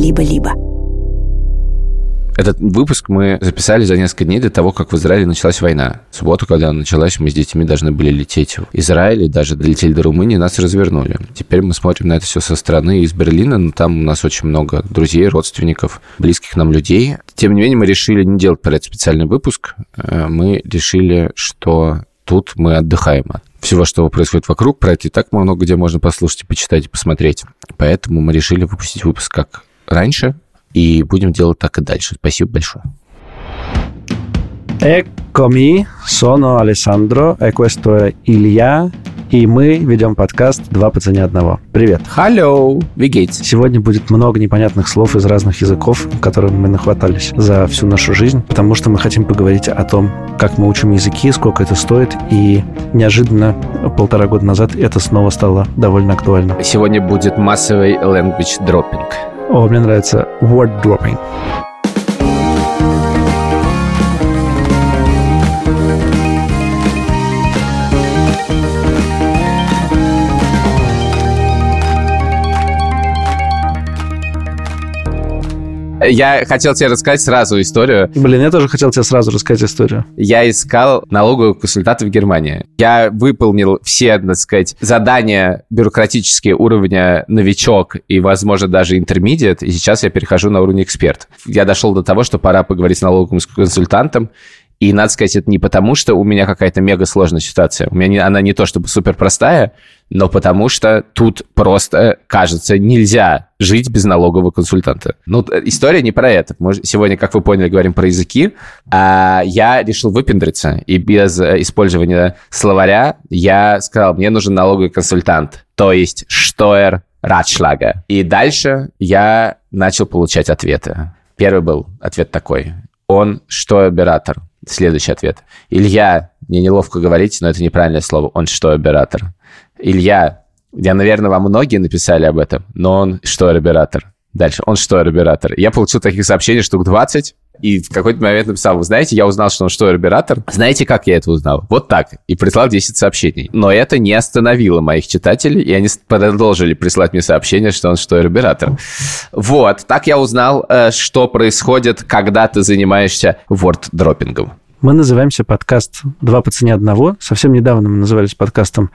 либо-либо. Этот выпуск мы записали за несколько дней до того, как в Израиле началась война. В субботу, когда она началась, мы с детьми должны были лететь в Израиль, и даже долетели до Румынии, нас развернули. Теперь мы смотрим на это все со стороны из Берлина, но там у нас очень много друзей, родственников, близких нам людей. Тем не менее, мы решили не делать про это специальный выпуск. Э, мы решили, что тут мы отдыхаем от всего, что происходит вокруг. Про это и так много где можно послушать и почитать, и посмотреть. Поэтому мы решили выпустить выпуск как раньше, и будем делать так и дальше. Спасибо большое. Eccomi, sono Alessandro, e questo è и мы ведем подкаст «Два по цене одного». Привет. Hello, wie Сегодня будет много непонятных слов из разных языков, которым мы нахватались за всю нашу жизнь, потому что мы хотим поговорить о том, как мы учим языки, сколько это стоит, и неожиданно полтора года назад это снова стало довольно актуально. Сегодня будет массовый language dropping. О, мне нравится word dropping. Я хотел тебе рассказать сразу историю. Блин, я тоже хотел тебе сразу рассказать историю. Я искал налогового консультанта в Германии. Я выполнил все, так сказать, задания бюрократические уровня новичок и, возможно, даже интермедиат, и сейчас я перехожу на уровень эксперт. Я дошел до того, что пора поговорить с налоговым консультантом, и, надо сказать, это не потому, что у меня какая-то мега сложная ситуация. У меня не, она не то чтобы супер простая, но потому что тут просто, кажется, нельзя жить без налогового консультанта. Ну, история не про это. Мы сегодня, как вы поняли, говорим про языки. А я решил выпендриться, и без э, использования словаря я сказал, мне нужен налоговый консультант, то есть Штоер Ратшлага. И дальше я начал получать ответы. Первый был ответ такой. Он что Следующий ответ. Илья, мне неловко говорить, но это неправильное слово. Он что, оператор? Илья, я, наверное, вам многие написали об этом, но он что, оператор? Дальше, он что, оператор? Я получил таких сообщений штук 20, и в какой-то момент написал, вы знаете, я узнал, что он что, оператор. Знаете, как я это узнал? Вот так. И прислал 10 сообщений. Но это не остановило моих читателей, и они продолжили присылать мне сообщения, что он что, оператор. Вот. Так я узнал, э, что происходит, когда ты занимаешься ворд-дроппингом. Мы называемся подкаст «Два по цене одного». Совсем недавно мы назывались подкастом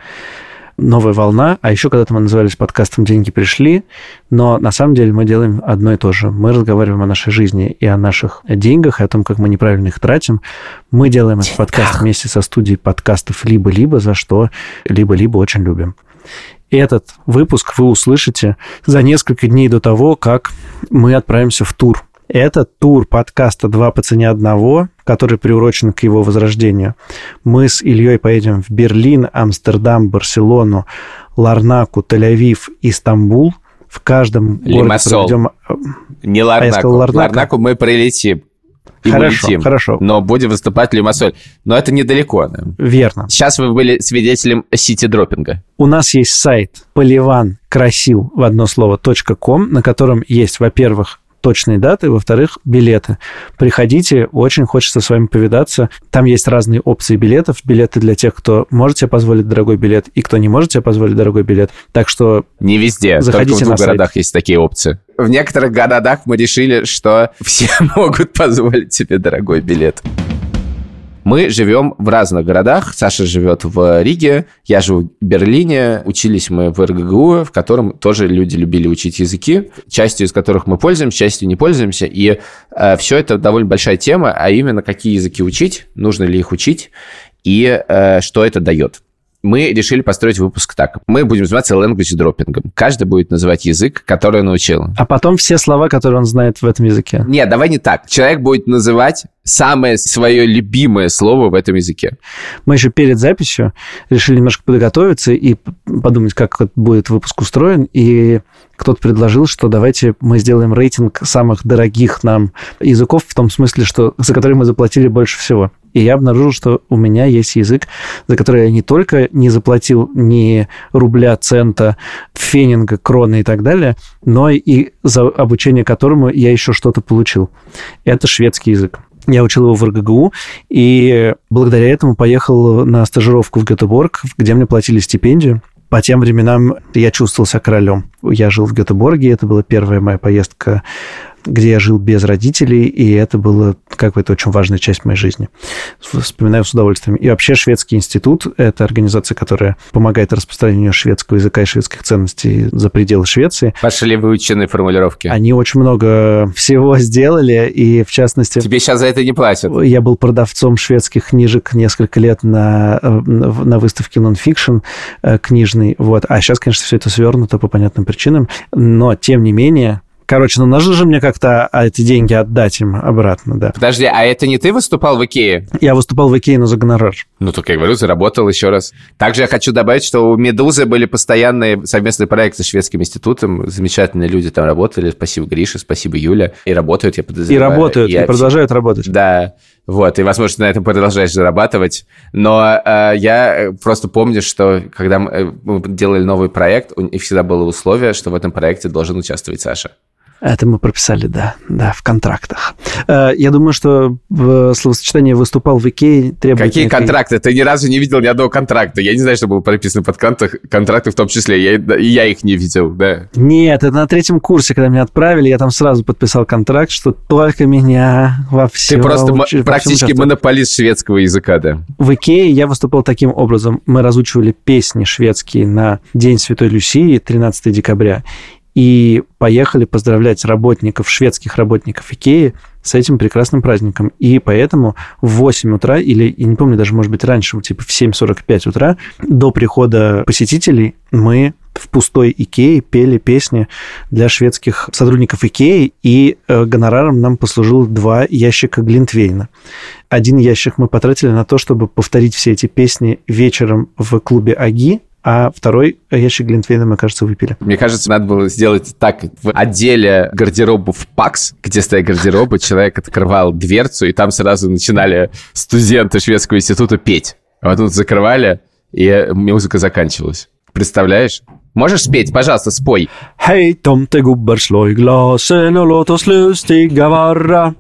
«Новая волна», а еще когда-то мы назывались подкастом «Деньги пришли», но на самом деле мы делаем одно и то же. Мы разговариваем о нашей жизни и о наших деньгах, и о том, как мы неправильно их тратим. Мы делаем этот подкаст вместе со студией подкастов «Либо-либо», за что «Либо-либо» очень любим. Этот выпуск вы услышите за несколько дней до того, как мы отправимся в тур это тур подкаста «Два по цене одного», который приурочен к его возрождению. Мы с Ильей поедем в Берлин, Амстердам, Барселону, Ларнаку, Тель-Авив и Стамбул. В каждом Лимассол. городе проведем... Не Ларнаку. А сказал, Ларнаку. Ларнаку мы прилетим. И хорошо, улетим. хорошо. Но будем выступать в Лимассоль. Но это недалеко. Да? Верно. Сейчас вы были свидетелем сити-дроппинга. У нас есть сайт поливан красил в одно слово .com, на котором есть, во-первых, точные даты, во-вторых, билеты. Приходите, очень хочется с вами повидаться. Там есть разные опции билетов. Билеты для тех, кто может себе позволить дорогой билет, и кто не может себе позволить дорогой билет. Так что Не везде, заходите только в двух городах есть такие опции. В некоторых городах мы решили, что все могут позволить себе дорогой билет. Мы живем в разных городах. Саша живет в Риге, я живу в Берлине. Учились мы в РГГУ, в котором тоже люди любили учить языки, частью из которых мы пользуемся, частью не пользуемся. И э, все это довольно большая тема, а именно какие языки учить, нужно ли их учить и э, что это дает мы решили построить выпуск так. Мы будем заниматься language дроппингом. Каждый будет называть язык, который он учил. А потом все слова, которые он знает в этом языке. Нет, давай не так. Человек будет называть самое свое любимое слово в этом языке. Мы еще перед записью решили немножко подготовиться и подумать, как будет выпуск устроен. И кто-то предложил, что давайте мы сделаем рейтинг самых дорогих нам языков, в том смысле, что за которые мы заплатили больше всего. И я обнаружил, что у меня есть язык, за который я не только не заплатил ни рубля, цента, фенинга, кроны и так далее, но и за обучение которому я еще что-то получил. Это шведский язык. Я учил его в РГГУ, и благодаря этому поехал на стажировку в Гетеборг, где мне платили стипендию по тем временам я чувствовал себя королем. Я жил в Гетеборге, это была первая моя поездка где я жил без родителей, и это было как бы это очень важная часть моей жизни. Вспоминаю с удовольствием. И вообще Шведский институт – это организация, которая помогает распространению шведского языка и шведских ценностей за пределы Швеции. Пошли выученные формулировки. Они очень много всего сделали, и в частности... Тебе сейчас за это не платят? Я был продавцом шведских книжек несколько лет на, на выставке нонфикшн э, книжный, вот. А сейчас, конечно, все это свернуто по понятным причинам, но, тем не менее, Короче, ну нужно же мне как-то а, эти деньги отдать им обратно, да. Подожди, а это не ты выступал в Икее? Я выступал в Икее, но за гонорар. Ну, только я говорю, заработал еще раз. Также я хочу добавить, что у «Медузы» были постоянные совместные проекты с Шведским институтом. Замечательные люди там работали. Спасибо Грише, спасибо Юля. И работают, я подозреваю. И работают, и, и продолжают работать. Да. Вот, и, возможно, на этом продолжаешь зарабатывать. Но э, я просто помню, что когда мы, э, мы делали новый проект, у них всегда было условие, что в этом проекте должен участвовать Саша. Это мы прописали, да, да, в контрактах. Э, я думаю, что в словосочетание «выступал в Икее» требует... Какие некой... контракты? Ты ни разу не видел ни одного контракта. Я не знаю, что было прописано под контракт, контракты в том числе. Я, и я их не видел, да. Нет, это на третьем курсе, когда меня отправили, я там сразу подписал контракт, что только меня во всем... Ты просто уч... практически монополист шведского языка, да. В Икее я выступал таким образом. Мы разучивали песни шведские на День Святой Люсии, 13 декабря и поехали поздравлять работников, шведских работников Икеи с этим прекрасным праздником. И поэтому в 8 утра, или, я не помню, даже, может быть, раньше, типа в 7.45 утра, до прихода посетителей мы в пустой Икее пели песни для шведских сотрудников Икеи, и э, гонораром нам послужил два ящика Глинтвейна. Один ящик мы потратили на то, чтобы повторить все эти песни вечером в клубе Аги, а второй ящик Глинтвейна, мне кажется, выпили. Мне кажется, надо было сделать так. В отделе гардеробов ПАКС, где стоят гардеробы, человек открывал дверцу, и там сразу начинали студенты шведского института петь. А тут закрывали, и музыка заканчивалась. Представляешь? Можешь спеть? Пожалуйста, спой. Låt oss lustiga vara.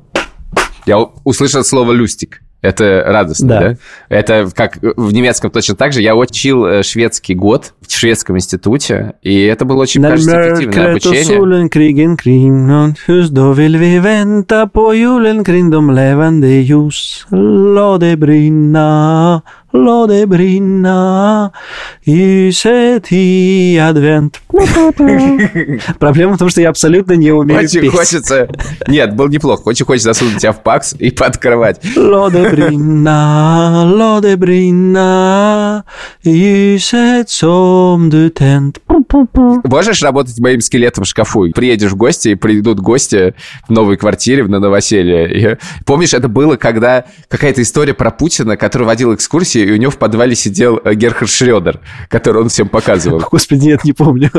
Я услышал слово «люстик». Это радостно, да. да? Это как в немецком точно так же. Я учил э, шведский год в шведском институте, и это было очень, кажется, эффективное обучение. Låt brinna ljuset i advent. Проблема в том, что я абсолютно не умею Очень петь. хочется... Нет, был неплохо. Очень хочется засунуть тебя в пакс и подкрывать. Brinna, låt brinna ljuset som du tänt. Можешь работать моим скелетом в шкафу? Приедешь в гости, и придут гости в новой квартире, на новоселье. И, помнишь, это было, когда какая-то история про Путина, который водил экскурсии, и у него в подвале сидел э, Герхард Шредер, который он всем показывал. Господи, нет, не помню.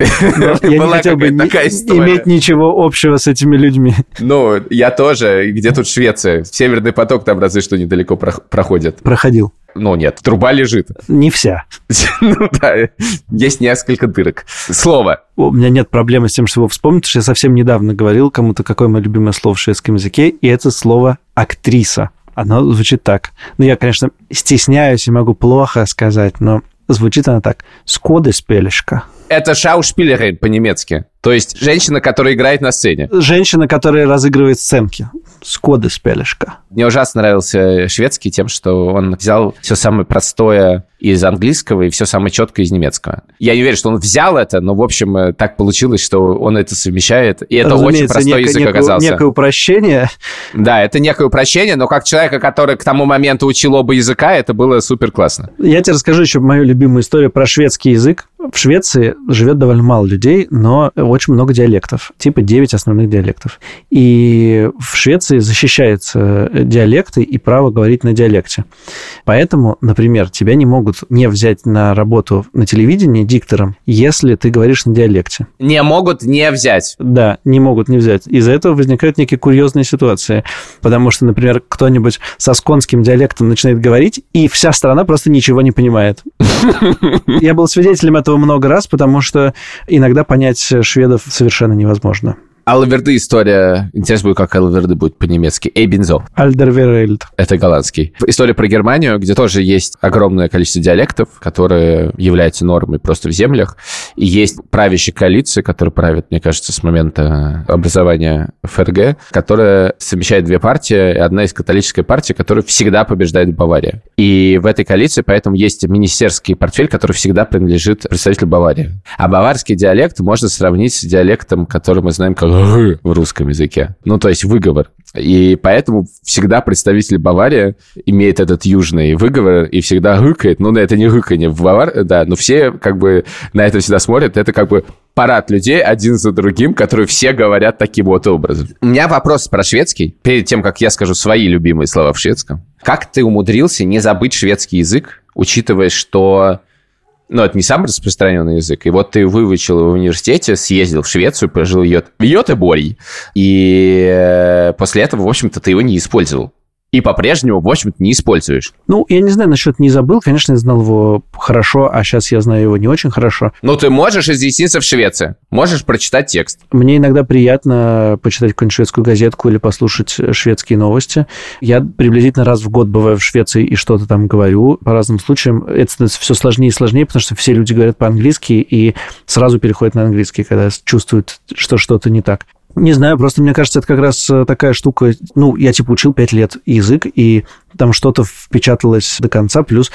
Я не хотел бы иметь ничего общего с этими людьми. Ну, я тоже. Где тут Швеция? Северный поток там разве что недалеко проходит. Проходил. Ну, нет, труба лежит. Не вся. ну да, есть несколько дырок. Слово. У меня нет проблемы с тем, что его вспомнить, потому что я совсем недавно говорил кому-то, какое мое любимое слово в шведском языке, и это слово «актриса». Оно звучит так. Ну, я, конечно, стесняюсь и могу плохо сказать, но звучит она так. «Скодеспелешка». Это шаушпилерин по-немецки. То есть женщина, которая играет на сцене. Женщина, которая разыгрывает сценки. Скоды спелешка. Мне ужасно нравился шведский тем, что он взял все самое простое из английского и все самое четкое из немецкого. Я не уверен, что он взял это, но, в общем, э, так получилось, что он это совмещает. И это Разумеется, очень простой некое, язык некое, оказался. Некое упрощение. Да, это некое упрощение, но как человека, который к тому моменту учил оба языка, это было супер классно. Я тебе расскажу еще мою любимую историю про шведский язык. В Швеции живет довольно мало людей, но очень много диалектов, типа 9 основных диалектов. И в Швеции защищаются диалекты и право говорить на диалекте. Поэтому, например, тебя не могут не взять на работу на телевидении диктором, если ты говоришь на диалекте. Не могут не взять. Да, не могут не взять. Из-за этого возникают некие курьезные ситуации. Потому что, например, кто-нибудь со сконским диалектом начинает говорить, и вся страна просто ничего не понимает. Я был свидетелем этого много раз, потому что иногда понять шведов совершенно невозможно. Алаверды история. Интересно будет, как Алаверды будет по-немецки. Эйбензо. Альдерверельд. Это голландский. История про Германию, где тоже есть огромное количество диалектов, которые являются нормой просто в землях. И есть правящая коалиция, которая правит, мне кажется, с момента образования ФРГ, которая совмещает две партии. Одна из католическая партия, которая всегда побеждает в Баварии. И в этой коалиции поэтому есть министерский портфель, который всегда принадлежит представителю Баварии. А баварский диалект можно сравнить с диалектом, который мы знаем как в русском языке. Ну, то есть выговор. И поэтому всегда представитель Баварии имеет этот южный выговор и всегда гыкает. Ну, это не гыканье в Бавар, да, но все как бы на это всегда смотрят. Это как бы парад людей один за другим, которые все говорят таким вот образом. У меня вопрос про шведский. Перед тем, как я скажу свои любимые слова в шведском. Как ты умудрился не забыть шведский язык, учитывая, что ну, это не самый распространенный язык. И вот ты выучил его в университете, съездил в Швецию, прожил в Йотеборий, и э, после этого, в общем-то, ты его не использовал и по-прежнему, в общем-то, не используешь. Ну, я не знаю, насчет не забыл. Конечно, я знал его хорошо, а сейчас я знаю его не очень хорошо. Ну, ты можешь изъясниться в Швеции, можешь прочитать текст. Мне иногда приятно почитать какую-нибудь шведскую газетку или послушать шведские новости. Я приблизительно раз в год бываю в Швеции и что-то там говорю по разным случаям. Это становится все сложнее и сложнее, потому что все люди говорят по-английски и сразу переходят на английский, когда чувствуют, что что-то не так. Не знаю, просто мне кажется, это как раз э, такая штука. Ну, я типа учил пять лет язык, и там что-то впечаталось до конца. Плюс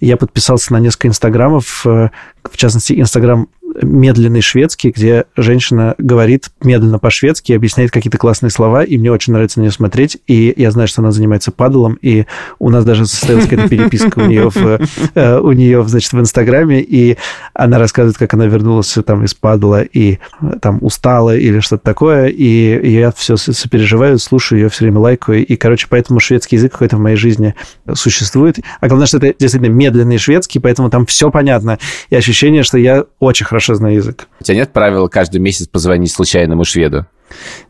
я подписался на несколько инстаграмов, э, в частности, инстаграм медленный шведский, где женщина говорит медленно по-шведски, объясняет какие-то классные слова, и мне очень нравится на нее смотреть. И я знаю, что она занимается падалом, и у нас даже состоялась какая-то переписка у нее, в, э, у нее, значит, в Инстаграме, и она рассказывает, как она вернулась там из падала и там устала или что-то такое, и я все сопереживаю, слушаю ее все время лайкаю, и, короче, поэтому шведский язык какой-то в моей жизни существует. А главное, что это действительно медленный шведский, поэтому там все понятно, и ощущение, что я очень хорошо знаю язык. У тебя нет правила каждый месяц позвонить случайному шведу?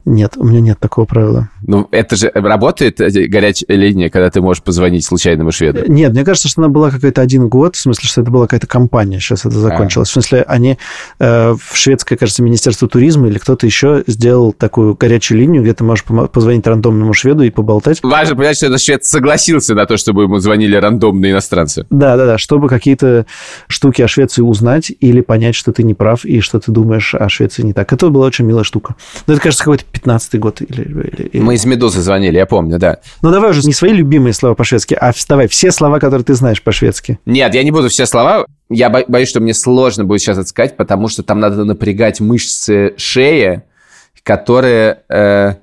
Нет, у меня нет такого правила. Ну, это же работает горячая линия, когда ты можешь позвонить случайному шведу? Нет, мне кажется, что она была какой-то один год, в смысле, что это была какая-то компания, сейчас это закончилось. А. В смысле, они э, в шведское, кажется, Министерство туризма или кто-то еще сделал такую горячую линию, где ты можешь позвонить рандомному шведу и поболтать. Важно понять, что этот швед согласился на то, чтобы ему звонили рандомные иностранцы. Да, да, да, чтобы какие-то штуки о Швеции узнать или понять, что ты не прав и что ты думаешь о Швеции не так. Это была очень милая штука. Но это, кажется, какой-то 15-й год. Или, или, Мы из «Медузы» звонили, я помню, да. Ну, давай уже не свои любимые слова по-шведски, а вставай все слова, которые ты знаешь по-шведски. Нет, я не буду все слова. Я боюсь, что мне сложно будет сейчас это сказать, потому что там надо напрягать мышцы шеи, которые... Э,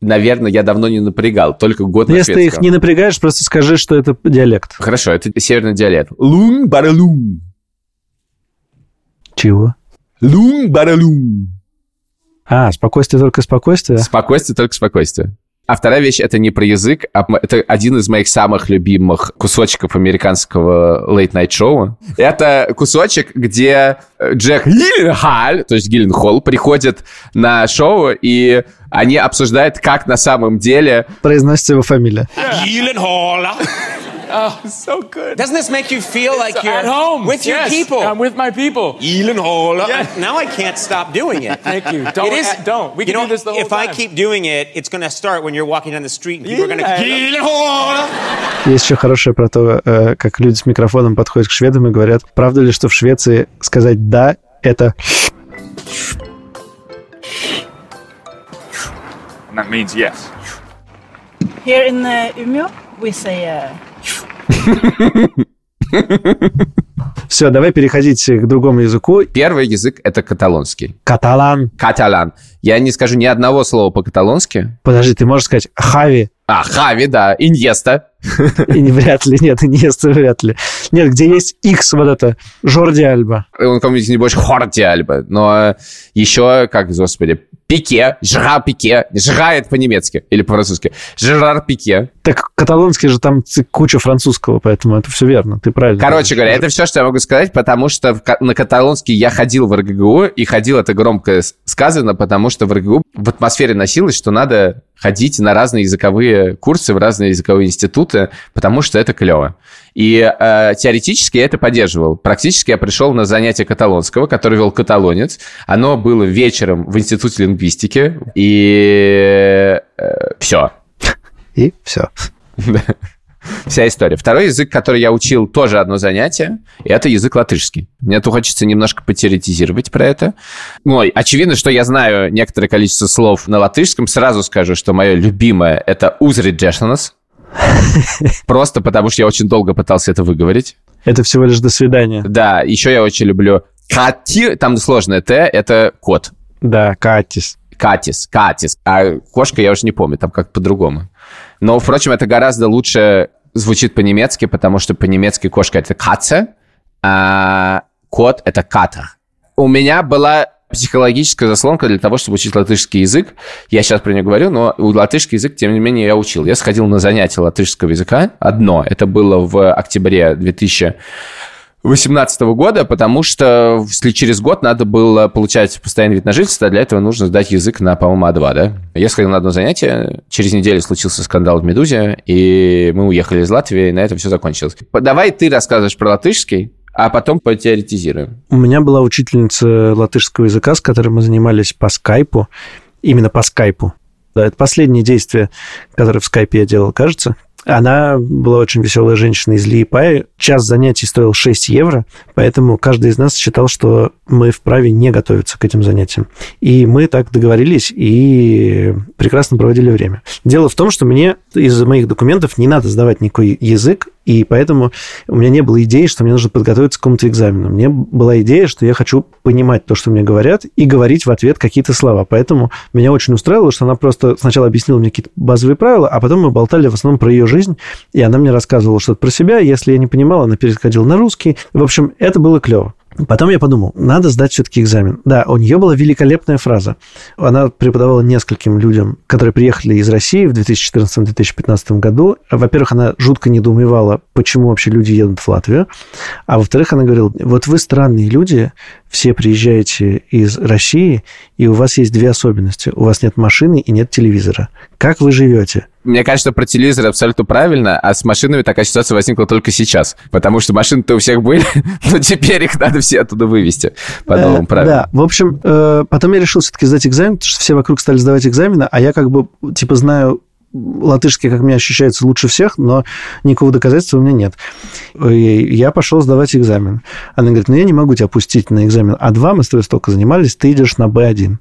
наверное, я давно не напрягал, только год на Если ты их не напрягаешь, просто скажи, что это диалект. Хорошо, это северный диалект. Лун баралун. Чего? Лун баралун. А, спокойствие только спокойствие? Спокойствие только спокойствие. А вторая вещь — это не про язык, а это один из моих самых любимых кусочков американского late-night шоу. Это кусочек, где Джек Гилленхаль, то есть Гилленхолл, приходит на шоу, и они обсуждают, как на самом деле... Произносится его фамилия. Гилленхолл. Oh, so good. Doesn't this make you feel like it's you're at home with yes, your people? I'm with my people. Elon Hola. Yeah. Now I can't stop doing it. Thank you. Don't. It is, don't. We can know, do this the whole if time. If I keep doing it, it's going to start when you're walking down the street and people yeah. are going to. Есть еще хорошее про то, как люди с микрофоном подходят к шведам и говорят, правда ли, что в Швеции сказать «да» — это... And that means yes. Here in uh, Umeå, we say uh, Все, давай переходить к другому языку. Первый язык — это каталонский. Каталан. Каталан. Я не скажу ни одного слова по-каталонски. Подожди, ты можешь сказать «хави». А, Хави, да. Иньеста. И вряд ли, нет, Иньеста вряд ли. Нет, где есть X вот это, Жорди Альба. Он кому-нибудь не больше Хорди Альба. Но еще, как, господи, Пике, Жра Пике. Это по-немецки или по-французски. Жерар Пике. Так каталонский же там куча французского, поэтому это все верно, ты правильно. Короче говоря, это все, что я могу сказать, потому что на каталонский я ходил в РГГУ, и ходил это громко сказано, потому что в РГГУ в атмосфере носилось, что надо ходить на разные языковые курсы в разные языковые институты, потому что это клево. И э, теоретически я это поддерживал. Практически я пришел на занятие каталонского, который вел каталонец. Оно было вечером в Институте лингвистики. И э, все. И все. Вся история. Второй язык, который я учил, тоже одно занятие, это язык латышский. Мне тут хочется немножко потеоретизировать про это. Ну, очевидно, что я знаю некоторое количество слов на латышском. Сразу скажу, что мое любимое — это «узриджешнанас», Просто потому, что я очень долго пытался это выговорить. Это всего лишь «до свидания». Да, еще я очень люблю «кати», там сложное «т», это кот. Да, «катис». Катис, Катис. А кошка я уже не помню, там как по-другому. Но, впрочем, это гораздо лучше звучит по-немецки, потому что по-немецки кошка это каца, а кот это ката. У меня была психологическая заслонка для того, чтобы учить латышский язык. Я сейчас про него говорю, но латышский язык, тем не менее, я учил. Я сходил на занятия латышского языка. Одно. Это было в октябре 2000 2018 года, потому что если через год надо было получать постоянный вид на жительство, для этого нужно сдать язык на, по-моему, А2, да? Я сходил на одно занятие, через неделю случился скандал в «Медузе», и мы уехали из Латвии, и на этом все закончилось. Давай ты рассказываешь про латышский, а потом потеоретизируем. У меня была учительница латышского языка, с которой мы занимались по скайпу, именно по скайпу. Да, это последнее действие, которое в скайпе я делал, кажется. Она была очень веселая женщина из Лиепая. Час занятий стоил 6 евро, поэтому каждый из нас считал, что мы вправе не готовиться к этим занятиям. И мы так договорились и прекрасно проводили время. Дело в том, что мне из моих документов не надо сдавать никакой язык, и поэтому у меня не было идеи, что мне нужно подготовиться к какому-то экзамену. Мне была идея, что я хочу понимать то, что мне говорят, и говорить в ответ какие-то слова. Поэтому меня очень устраивало, что она просто сначала объяснила мне какие-то базовые правила, а потом мы болтали в основном про ее жизнь, и она мне рассказывала что-то про себя. Если я не понимала, она переходила на русский. В общем, это было клево. Потом я подумал, надо сдать все-таки экзамен. Да, у нее была великолепная фраза. Она преподавала нескольким людям, которые приехали из России в 2014-2015 году. Во-первых, она жутко недоумевала, почему вообще люди едут в Латвию. А во-вторых, она говорила, вот вы странные люди, все приезжаете из России, и у вас есть две особенности. У вас нет машины и нет телевизора. Как вы живете? Мне кажется, про телевизор абсолютно правильно, а с машинами такая ситуация возникла только сейчас. Потому что машины-то у всех были, но теперь их надо все оттуда вывести по э, новым правилам. Да, в общем, э, потом я решил все-таки сдать экзамен, потому что все вокруг стали сдавать экзамены, а я как бы, типа, знаю латышский, как мне ощущается, лучше всех, но никакого доказательства у меня нет. И я пошел сдавать экзамен. Она говорит, ну я не могу тебя пустить на экзамен А2, мы с тобой столько занимались, ты идешь на Б1.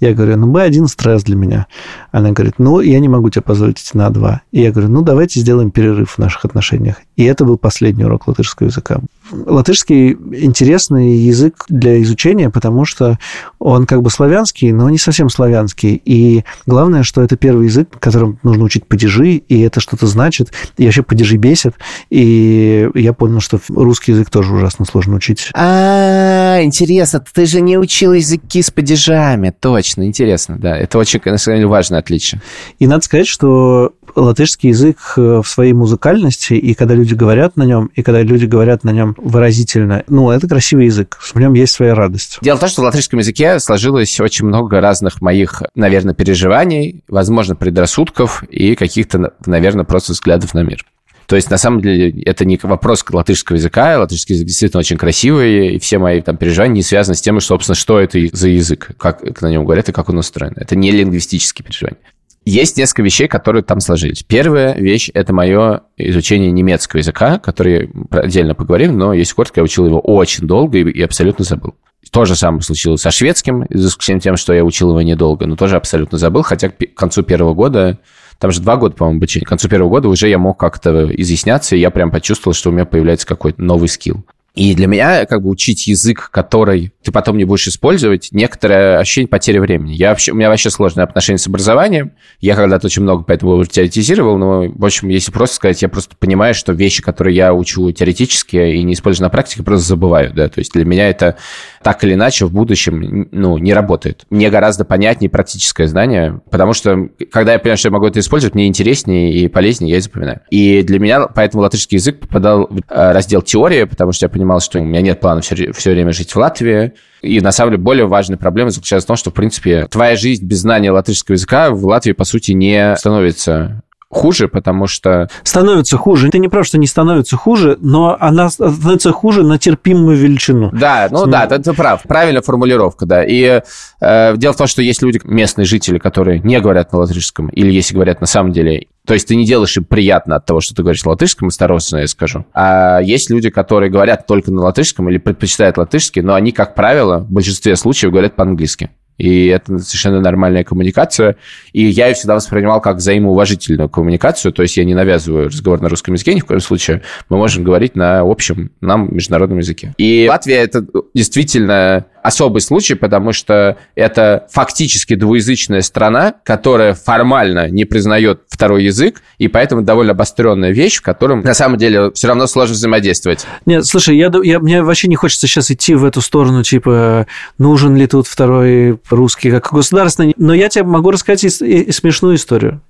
Я говорю, ну, Б1 стресс для меня. Она говорит, ну, я не могу тебе позволить идти на А2. И я говорю, ну, давайте сделаем перерыв в наших отношениях. И это был последний урок латышского языка. Латышский интересный язык для изучения, потому что он как бы славянский, но не совсем славянский. И главное, что это первый язык, которым нужно учить падежи, и это что-то значит. И вообще падежи бесит. И я понял, что русский язык тоже ужасно сложно учить. А, интересно, ты же не учил языки с падежами, точно интересно, да. Это очень, на самом деле, важное отличие. И надо сказать, что латышский язык э, в своей музыкальности, и когда люди говорят на нем, и когда люди говорят на нем выразительно, ну, это красивый язык, в нем есть своя радость. Дело в том, что в латышском языке сложилось очень много разных моих, наверное, переживаний, возможно, предрассудков и каких-то, наверное, просто взглядов на мир. То есть, на самом деле, это не вопрос латышского языка. Латышский язык действительно очень красивый, и все мои там переживания не связаны с тем, что, собственно, что это за язык, как на нем говорят и как он устроен. Это не лингвистические переживания. Есть несколько вещей, которые там сложились. Первая вещь – это мое изучение немецкого языка, который отдельно поговорим, но, если коротко, я учил его очень долго и, и абсолютно забыл. То же самое случилось со шведским, за исключением тем, что я учил его недолго, но тоже абсолютно забыл, хотя к концу первого года там же два года, по-моему, обучения. К концу первого года уже я мог как-то изъясняться, и я прям почувствовал, что у меня появляется какой-то новый скилл. И для меня как бы учить язык, который ты потом не будешь использовать, некоторое ощущение потери времени. Я вообще, у меня вообще сложное отношение с образованием. Я когда-то очень много по этому теоретизировал, но, в общем, если просто сказать, я просто понимаю, что вещи, которые я учу теоретически и не использую на практике, просто забываю, да. То есть для меня это так или иначе в будущем, ну, не работает. Мне гораздо понятнее практическое знание, потому что, когда я понимаю, что я могу это использовать, мне интереснее и полезнее, я и запоминаю. И для меня поэтому латышский язык попадал в э, раздел теории, потому что я понимал, что у меня нет плана все, все время жить в Латвии. И, на самом деле, более важная проблема заключается в том, что, в принципе, твоя жизнь без знания латышского языка в Латвии, по сути, не становится хуже, потому что... Становится хуже. Ты не прав, что не становится хуже, но она становится хуже на терпимую величину. Да, ну да, ты, ты прав. Правильная формулировка, да. И э, дело в том, что есть люди, местные жители, которые не говорят на латышском, или если говорят на самом деле то есть ты не делаешь им приятно от того, что ты говоришь на латышском, осторожно я скажу. А есть люди, которые говорят только на латышском или предпочитают латышский, но они, как правило, в большинстве случаев говорят по-английски и это совершенно нормальная коммуникация. И я ее всегда воспринимал как взаимоуважительную коммуникацию, то есть я не навязываю разговор на русском языке ни в коем случае, мы можем говорить на общем, нам международном языке. И Латвия это действительно особый случай, потому что это фактически двуязычная страна, которая формально не признает второй язык, и поэтому довольно обостренная вещь, в котором на самом деле все равно сложно взаимодействовать. Нет, слушай, я, я, мне вообще не хочется сейчас идти в эту сторону, типа, нужен ли тут второй русский как государственный, но я тебе могу рассказать и, и, и смешную историю.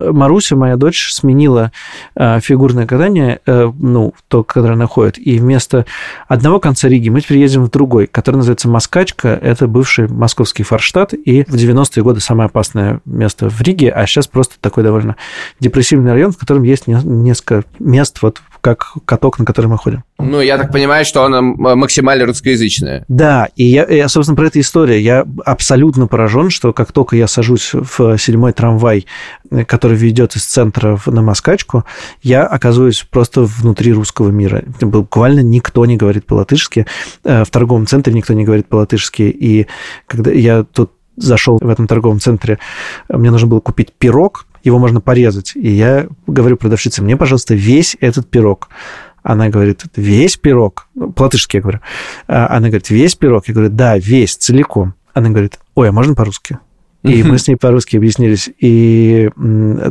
Маруся, моя дочь, сменила э, фигурное катание, э, ну, то, которое она ходит, и вместо одного конца Риги мы теперь едем в другой, который называется Москачка. Это бывший московский Форштадт, и в 90-е годы самое опасное место в Риге, а сейчас просто такой довольно депрессивный район, в котором есть несколько мест вот как каток, на который мы ходим. Ну, я так понимаю, что она максимально русскоязычная. Да, и я, я, собственно, про эту историю. Я абсолютно поражен, что как только я сажусь в седьмой трамвай, который ведет из центра на Москачку, я оказываюсь просто внутри русского мира. Буквально никто не говорит по-латышски. Э, в торговом центре никто не говорит по-латышски. И когда я тут зашел в этом торговом центре, мне нужно было купить пирог, его можно порезать. И я говорю продавщице, мне, пожалуйста, весь этот пирог. Она говорит, весь пирог? Ну, по-латышски я говорю. А она говорит, весь пирог? Я говорю, да, весь, целиком. Она говорит, ой, а можно по-русски? И мы с ней по-русски объяснились. И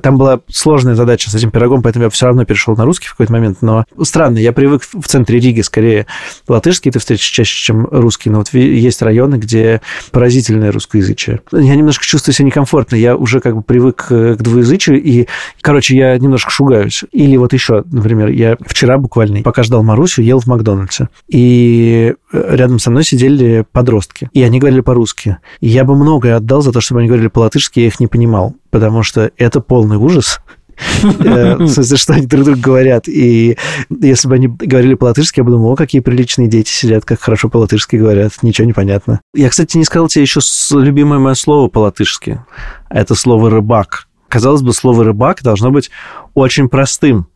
там была сложная задача с этим пирогом, поэтому я все равно перешел на русский в какой-то момент. Но странно, я привык в центре Риги скорее латышский ты встретишь чаще, чем русский. Но вот есть районы, где поразительное русскоязычие. Я немножко чувствую себя некомфортно. Я уже как бы привык к двуязычию, и, короче, я немножко шугаюсь. Или вот еще, например, я вчера буквально, пока ждал Марусю, ел в Макдональдсе. И рядом со мной сидели подростки, и они говорили по-русски. И я бы многое отдал за то, чтобы они говорили по-латышски, я их не понимал, потому что это полный ужас. Э, в смысле, что они друг другу говорят. И если бы они говорили по-латышски, я бы думал, о, какие приличные дети сидят, как хорошо по-латышски говорят. Ничего не понятно. Я, кстати, не сказал тебе еще любимое мое слово по-латышски. Это слово «рыбак». Казалось бы, слово «рыбак» должно быть очень простым,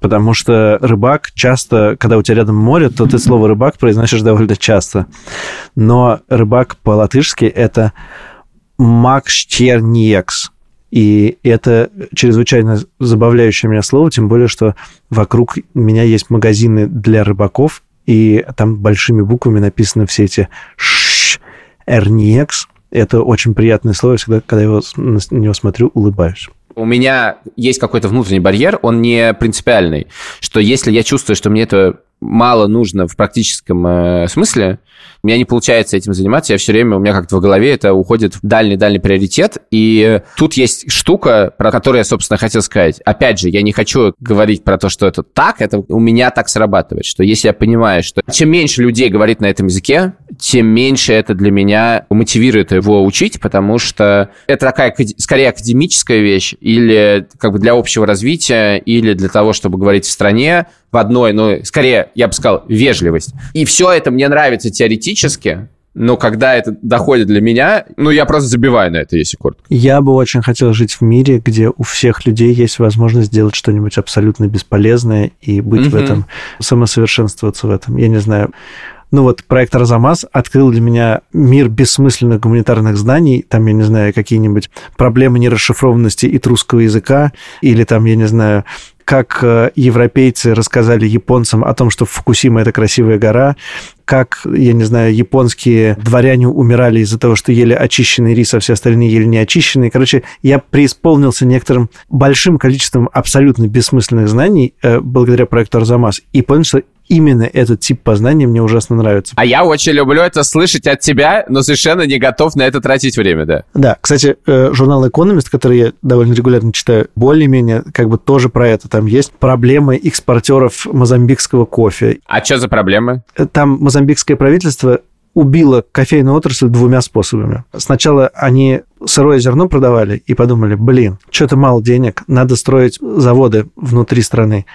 потому что рыбак часто, когда у тебя рядом море, то ты слово рыбак произносишь довольно часто. Но рыбак по-латышски это Макштерниекс. И это чрезвычайно забавляющее меня слово, тем более, что вокруг меня есть магазины для рыбаков, и там большими буквами написаны все эти ш, эрниекс. Это очень приятное слово, всегда, когда я его, на него смотрю, улыбаюсь у меня есть какой-то внутренний барьер, он не принципиальный, что если я чувствую, что мне это мало нужно в практическом э, смысле, у меня не получается этим заниматься, я все время, у меня как-то в голове это уходит в дальний-дальний приоритет, и тут есть штука, про которую я, собственно, хотел сказать. Опять же, я не хочу говорить про то, что это так, это у меня так срабатывает, что если я понимаю, что чем меньше людей говорит на этом языке, тем меньше это для меня мотивирует его учить, потому что это такая скорее академическая вещь, или как бы для общего развития, или для того, чтобы говорить в стране, в одной, ну, скорее, я бы сказал, вежливость. И все это мне нравится теоретически, но когда это доходит для меня, ну, я просто забиваю на это, если коротко. Я бы очень хотел жить в мире, где у всех людей есть возможность сделать что-нибудь абсолютно бесполезное и быть mm-hmm. в этом, самосовершенствоваться в этом. Я не знаю, ну вот проект «Арзамас» открыл для меня мир бессмысленных гуманитарных знаний, там, я не знаю, какие-нибудь проблемы нерасшифрованности и языка, или там, я не знаю, как э, европейцы рассказали японцам о том, что Фукусима – это красивая гора, как, я не знаю, японские дворяне умирали из-за того, что ели очищенный рис, а все остальные ели неочищенный. Короче, я преисполнился некоторым большим количеством абсолютно бессмысленных знаний э, благодаря проекту «Арзамас» и понял, что именно этот тип познания мне ужасно нравится. А я очень люблю это слышать от тебя, но совершенно не готов на это тратить время, да. Да, кстати, э, журнал «Экономист», который я довольно регулярно читаю, более-менее как бы тоже про это. Там есть проблемы экспортеров мозамбикского кофе. А что за проблемы? Э, там мозамбикское правительство убила кофейную отрасль двумя способами. Сначала они сырое зерно продавали и подумали, блин, что-то мало денег, надо строить заводы внутри страны.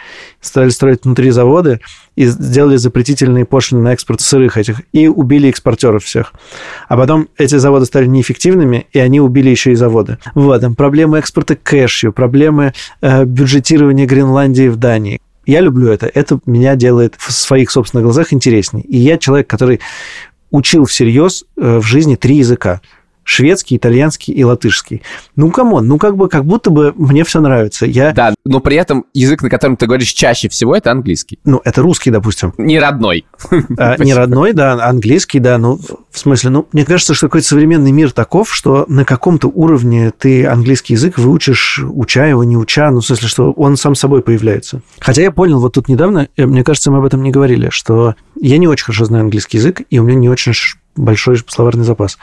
Стали строить внутри заводы и сделали запретительные пошлины на экспорт сырых этих и убили экспортеров всех. А потом эти заводы стали неэффективными, и они убили еще и заводы. Вот, там проблемы экспорта кэшью, проблемы э, бюджетирования Гренландии в Дании. Я люблю это. Это меня делает в своих собственных глазах интересней. И я человек, который учил всерьез э, в жизни три языка шведский, итальянский и латышский. Ну, come on, ну как бы, как будто бы мне все нравится. Я... Да, но при этом язык, на котором ты говоришь чаще всего, это английский. Ну, это русский, допустим. Не родной. А, не родной, да, английский, да. Ну, в смысле, ну, мне кажется, что какой-то современный мир таков, что на каком-то уровне ты английский язык выучишь, уча его, не уча, ну, в смысле, что он сам собой появляется. Хотя я понял вот тут недавно, э, мне кажется, мы об этом не говорили, что я не очень хорошо знаю английский язык, и у меня не очень большой словарный запас.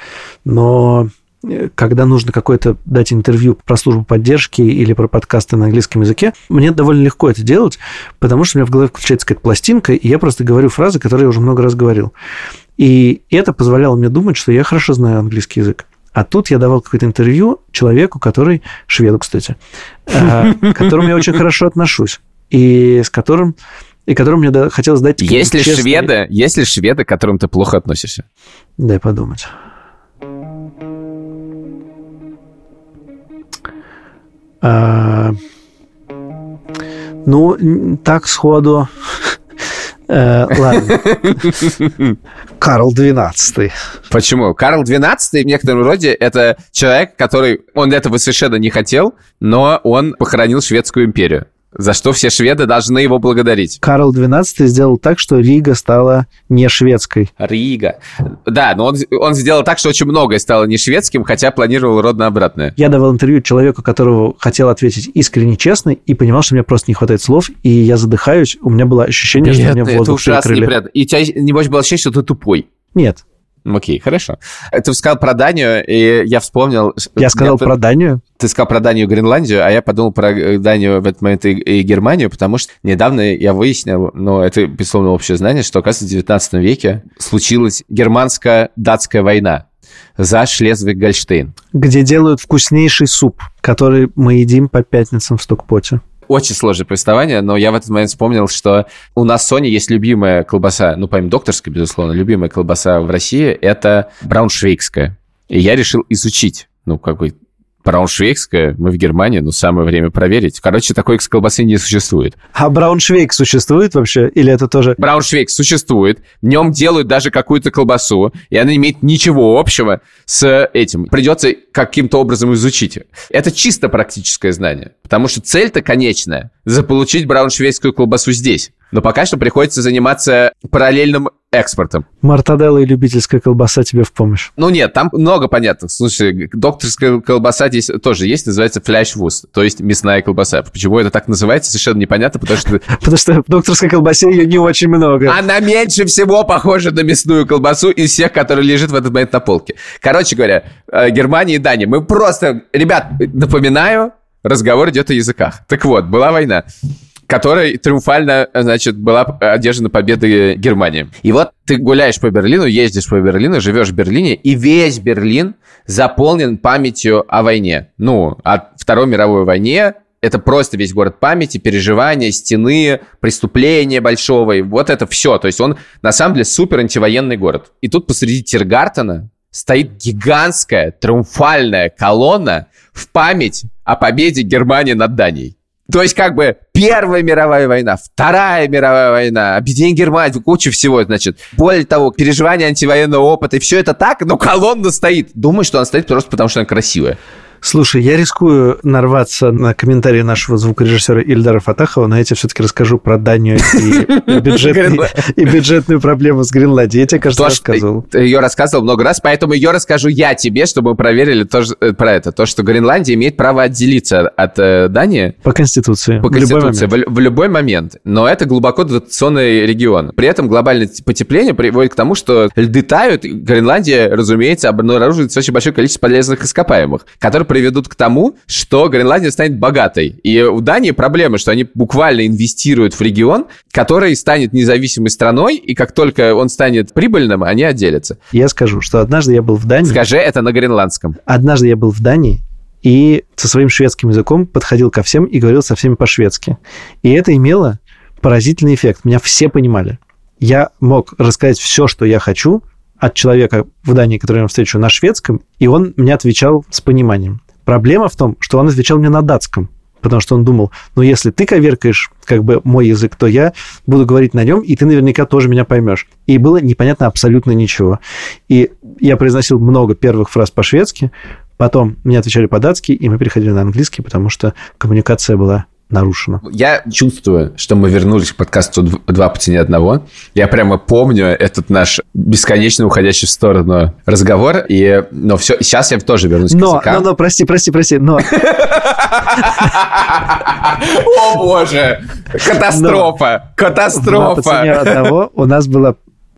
Но э, когда нужно какое-то дать интервью про службу поддержки или про подкасты на английском языке, мне довольно легко это делать, потому что у меня в голове включается какая-то пластинка, и я просто говорю фразы, которые я уже много раз говорил. И это позволяло мне думать, что я хорошо знаю английский язык. А тут я давал какое-то интервью человеку, который, шведу, кстати, э, к которому я очень хорошо отношусь, и с которым и которым мне хотелось дать... Есть ли честный... шведы, есть ли шведы, к которым ты плохо относишься? Дай подумать. А... Ну, так сходу... Э, ладно. Карл XII. Почему? Карл XII в некотором роде это человек, который... Он этого совершенно не хотел, но он похоронил шведскую империю за что все шведы должны его благодарить. Карл XII сделал так, что Рига стала не шведской. Рига. Да, но он, он сделал так, что очень многое стало не шведским, хотя планировал родно обратное. Я давал интервью человеку, которого хотел ответить искренне честно, и понимал, что мне просто не хватает слов, и я задыхаюсь. У меня было ощущение, Нет, что мне воздух это ужасно неприятно. И у тебя, небось, было ощущение, что ты тупой. Нет, Окей, хорошо. Ты сказал про Данию, и я вспомнил... Я сказал я... про Данию? Ты сказал про Данию и Гренландию, а я подумал про э, Данию в этот момент и, и Германию, потому что недавно я выяснил, но это, безусловно, общее знание, что, оказывается, в 19 веке случилась германско-датская война за Шлезвиг-Гольштейн. Где делают вкуснейший суп, который мы едим по пятницам в Стокпоте. Очень сложное повествование, но я в этот момент вспомнил, что у нас Sony есть любимая колбаса, ну, помимо докторской, безусловно, любимая колбаса в России, это брауншвейгская. И я решил изучить, ну, как бы Брауншвейгская, мы в Германии, но самое время проверить. Короче, такой колбасы не существует. А Брауншвейг существует вообще? Или это тоже... Брауншвейг существует. В нем делают даже какую-то колбасу, и она не имеет ничего общего с этим. Придется каким-то образом изучить. Это чисто практическое знание. Потому что цель-то конечная – заполучить брауншвейгскую колбасу здесь. Но пока что приходится заниматься параллельным экспортом. Мартаделла и любительская колбаса тебе в помощь. Ну нет, там много понятных. Слушай, докторская колбаса здесь тоже есть, называется фляшвуз, то есть мясная колбаса. Почему это так называется, совершенно непонятно, потому что... Потому что в докторской колбасе ее не очень много. Она меньше всего похожа на мясную колбасу из всех, которые лежит в этот момент на полке. Короче говоря, э, Германия и Дания. Мы просто... Ребят, напоминаю, разговор идет о языках. Так вот, была война которой триумфально, значит, была одержана победа Германии. И вот ты гуляешь по Берлину, ездишь по Берлину, живешь в Берлине, и весь Берлин заполнен памятью о войне. Ну, о Второй мировой войне, это просто весь город памяти, переживания, стены, преступления большого, и вот это все. То есть он, на самом деле, супер антивоенный город. И тут посреди Тиргартена стоит гигантская триумфальная колонна в память о победе Германии над Данией. То есть, как бы, Первая мировая война, Вторая мировая война, объединение Германии, куча всего, значит. Более того, переживание антивоенного опыта, и все это так, но колонна стоит. Думаю, что она стоит просто потому, что она красивая. Слушай, я рискую нарваться на комментарии нашего звукорежиссера Ильдара Фатахова, но я тебе все-таки расскажу про Данию и, бюджетный, и бюджетную проблему с Гренландией. Я тебе, кажется, рассказывал. Ты ее рассказывал много раз, поэтому ее расскажу я тебе, чтобы мы проверили тоже э, про это. То, что Гренландия имеет право отделиться от э, Дании. По Конституции. По Конституции. В любой, в, в любой момент. Но это глубоко дотационный регион. При этом глобальное потепление приводит к тому, что льды тают. Гренландия, разумеется, обнаруживает очень большое количество полезных ископаемых, которые приведут к тому, что Гренландия станет богатой. И у Дании проблема, что они буквально инвестируют в регион, который станет независимой страной, и как только он станет прибыльным, они отделятся. Я скажу, что однажды я был в Дании... Скажи это на гренландском. Однажды я был в Дании, и со своим шведским языком подходил ко всем и говорил со всеми по-шведски. И это имело поразительный эффект. Меня все понимали. Я мог рассказать все, что я хочу, от человека в Дании, который я встречу, на шведском, и он мне отвечал с пониманием. Проблема в том, что он отвечал мне на датском, потому что он думал, ну, если ты коверкаешь как бы мой язык, то я буду говорить на нем, и ты наверняка тоже меня поймешь. И было непонятно абсолютно ничего. И я произносил много первых фраз по-шведски, потом мне отвечали по-датски, и мы переходили на английский, потому что коммуникация была нарушено. Я чувствую, что мы вернулись к подкасту «Два по цене одного». Я прямо помню этот наш бесконечно уходящий в сторону разговор. И, но все, сейчас я тоже вернусь но, к языкам. Но, но, прости, прости, прости, но... О, боже! Катастрофа! Катастрофа! по цене одного у нас была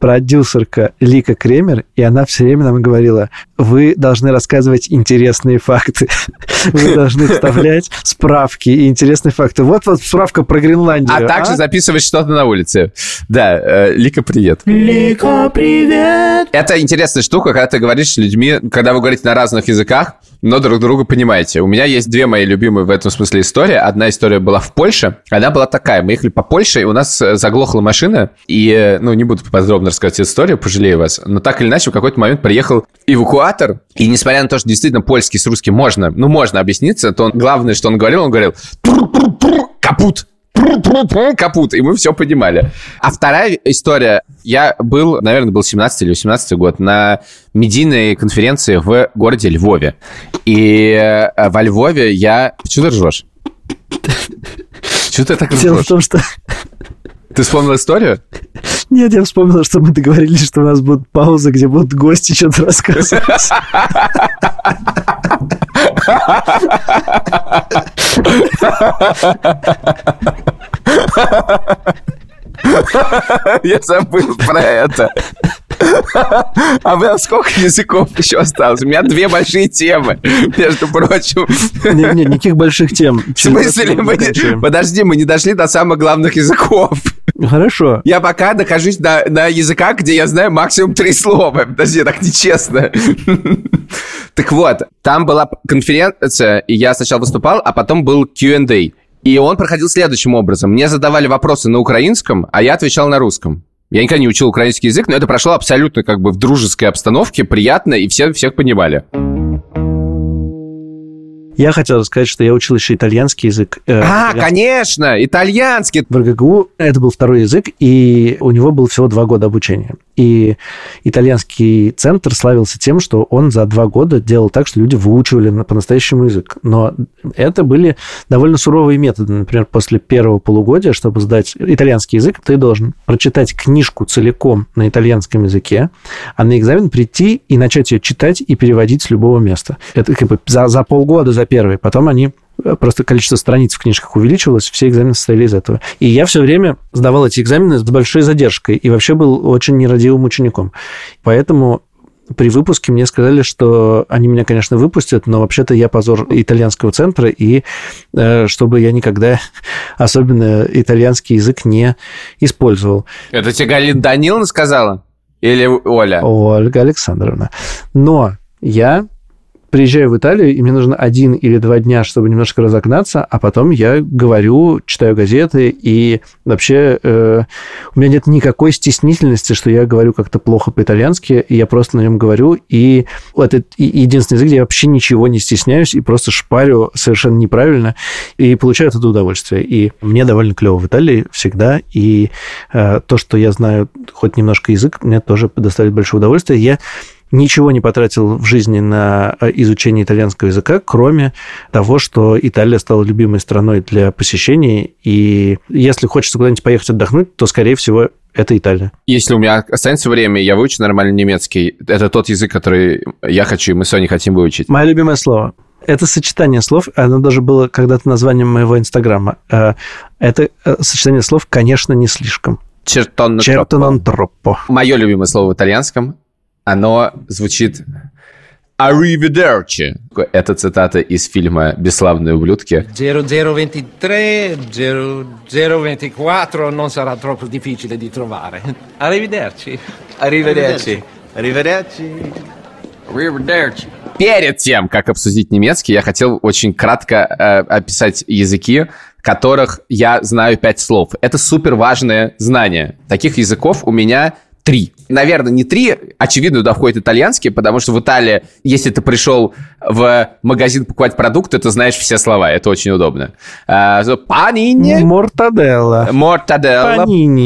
продюсерка Лика Кремер, и она все время нам говорила, вы должны рассказывать интересные факты, вы должны вставлять справки и интересные факты. Вот вот справка про Гренландию. А, также записывать что-то на улице. Да, э, Лика, привет. Лика, привет! Это интересная штука, когда ты говоришь с людьми, когда вы говорите на разных языках, но друг друга понимаете. У меня есть две мои любимые в этом смысле истории. Одна история была в Польше. Она была такая. Мы ехали по Польше, и у нас э, заглохла машина. И, э, ну, не буду подробно рассказывать эту историю, пожалею вас. Но так или иначе, в какой-то момент приехал эвакуатор. И несмотря на то, что действительно польский с русским можно, ну, можно объясниться, то он, главное, что он говорил, он говорил капут капут, и мы все понимали. А вторая история. Я был, наверное, был 17 или 18 год на медийной конференции в городе Львове. И э, во Львове я... Чего ты ржешь? Чего ты так ржешь? Дело в том, что... Ты вспомнил историю? Нет, я вспомнил, что мы договорились, что у нас будет пауза, где будут гости что-то рассказывать. Я забыл про это. А у нас сколько языков еще осталось? У меня две большие темы, между прочим. Нет, нет, никаких больших тем. В смысле? Мы не... Подожди, мы не дошли до самых главных языков. Хорошо. Я пока нахожусь на, на языках, где я знаю максимум три слова. Подожди, так нечестно. Так вот, там была конференция, и я сначала выступал, а потом был Q&A. И он проходил следующим образом. Мне задавали вопросы на украинском, а я отвечал на русском. Я никогда не учил украинский язык, но это прошло абсолютно как бы в дружеской обстановке, приятно, и все всех понимали. Я хотел сказать, что я учил еще итальянский язык. Э, а, итальянский. конечно, итальянский. В РГГУ это был второй язык, и у него было всего два года обучения. И итальянский центр славился тем, что он за два года делал так, что люди выучивали по-настоящему язык. Но это были довольно суровые методы. Например, после первого полугодия, чтобы сдать итальянский язык, ты должен прочитать книжку целиком на итальянском языке, а на экзамен прийти и начать ее читать и переводить с любого места. Это как бы за, за полгода, за первый. Потом они просто количество страниц в книжках увеличивалось, все экзамены состояли из этого. И я все время сдавал эти экзамены с большой задержкой и вообще был очень нерадивым учеником. Поэтому при выпуске мне сказали, что они меня, конечно, выпустят, но вообще-то я позор итальянского центра, и э, чтобы я никогда особенно итальянский язык не использовал. Это тебе Галина Даниловна сказала? Или Оля? Ольга Александровна. Но я приезжаю в Италию, и мне нужно один или два дня, чтобы немножко разогнаться, а потом я говорю, читаю газеты, и вообще э, у меня нет никакой стеснительности, что я говорю как-то плохо по-итальянски, и я просто на нем говорю, и это единственный язык, где я вообще ничего не стесняюсь, и просто шпарю совершенно неправильно, и получаю этого удовольствие. И мне довольно клево в Италии всегда, и э, то, что я знаю хоть немножко язык, мне тоже доставляет большое удовольствие. Я ничего не потратил в жизни на э, изучение итальянского языка, кроме того, что Италия стала любимой страной для посещений, и если хочется куда-нибудь поехать отдохнуть, то, скорее всего, это Италия. Если у меня останется время, я выучу нормальный немецкий. Это тот язык, который я хочу, и мы с Соней хотим выучить. Мое любимое слово. Это сочетание слов, оно даже было когда-то названием моего инстаграма. Э, это э, сочетание слов, конечно, не слишком. Чертон Чертон троппо. Мое любимое слово в итальянском, оно звучит Arrivederci. Это цитата из фильма «Бесславные ублюдки». 0023, 0024 non sarà troppo difficile di trovare. Arrivederci. Arrivederci. Arrivederci. Arrivederci. Перед тем, как обсудить немецкий, я хотел очень кратко э, описать языки, которых я знаю пять слов. Это супер важное знание. Таких языков у меня три. Наверное, не три, очевидно, туда входит итальянский, потому что в Италии, если ты пришел в магазин покупать продукты, ты знаешь все слова, это очень удобно. Панини. Мортаделла. Мортаделла. Панини.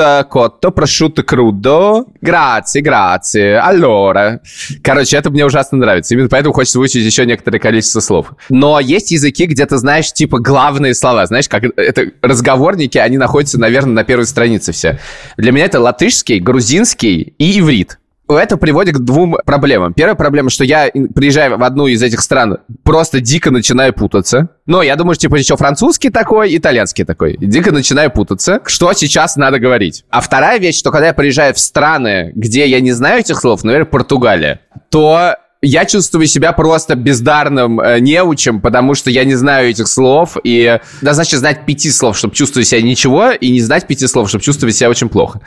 Прошутто котто, прошутто крудо. Грации, грации. Allora. Короче, это мне ужасно нравится. Именно поэтому хочется выучить еще некоторое количество слов. Но есть языки, где ты знаешь, типа, главные слова. Знаешь, как это разговорники, они находятся, наверное, на первой странице все. Для меня это латышский, грузинский и иврит это приводит к двум проблемам. Первая проблема, что я, приезжаю в одну из этих стран, просто дико начинаю путаться. Но я думаю, что, типа, еще французский такой, итальянский такой. Дико начинаю путаться, что сейчас надо говорить. А вторая вещь, что когда я приезжаю в страны, где я не знаю этих слов, например, Португалия, то я чувствую себя просто бездарным э, неучем, потому что я не знаю этих слов, и достаточно знать пяти слов, чтобы чувствовать себя ничего, и не знать пяти слов, чтобы чувствовать себя очень плохо.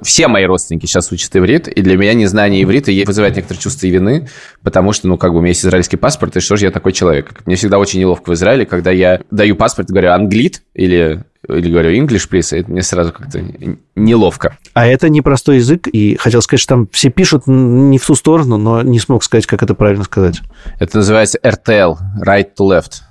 Все мои родственники сейчас учат иврит, и для меня незнание иврита вызывает некоторые чувства вины, потому что, ну, как бы у меня есть израильский паспорт, и что же я такой человек? Мне всегда очень неловко в Израиле, когда я даю паспорт, говорю англит или или говорю English, please, это мне сразу как-то неловко. А это непростой язык, и хотел сказать, что там все пишут не в ту сторону, но не смог сказать, как это правильно сказать. Это называется RTL, right to left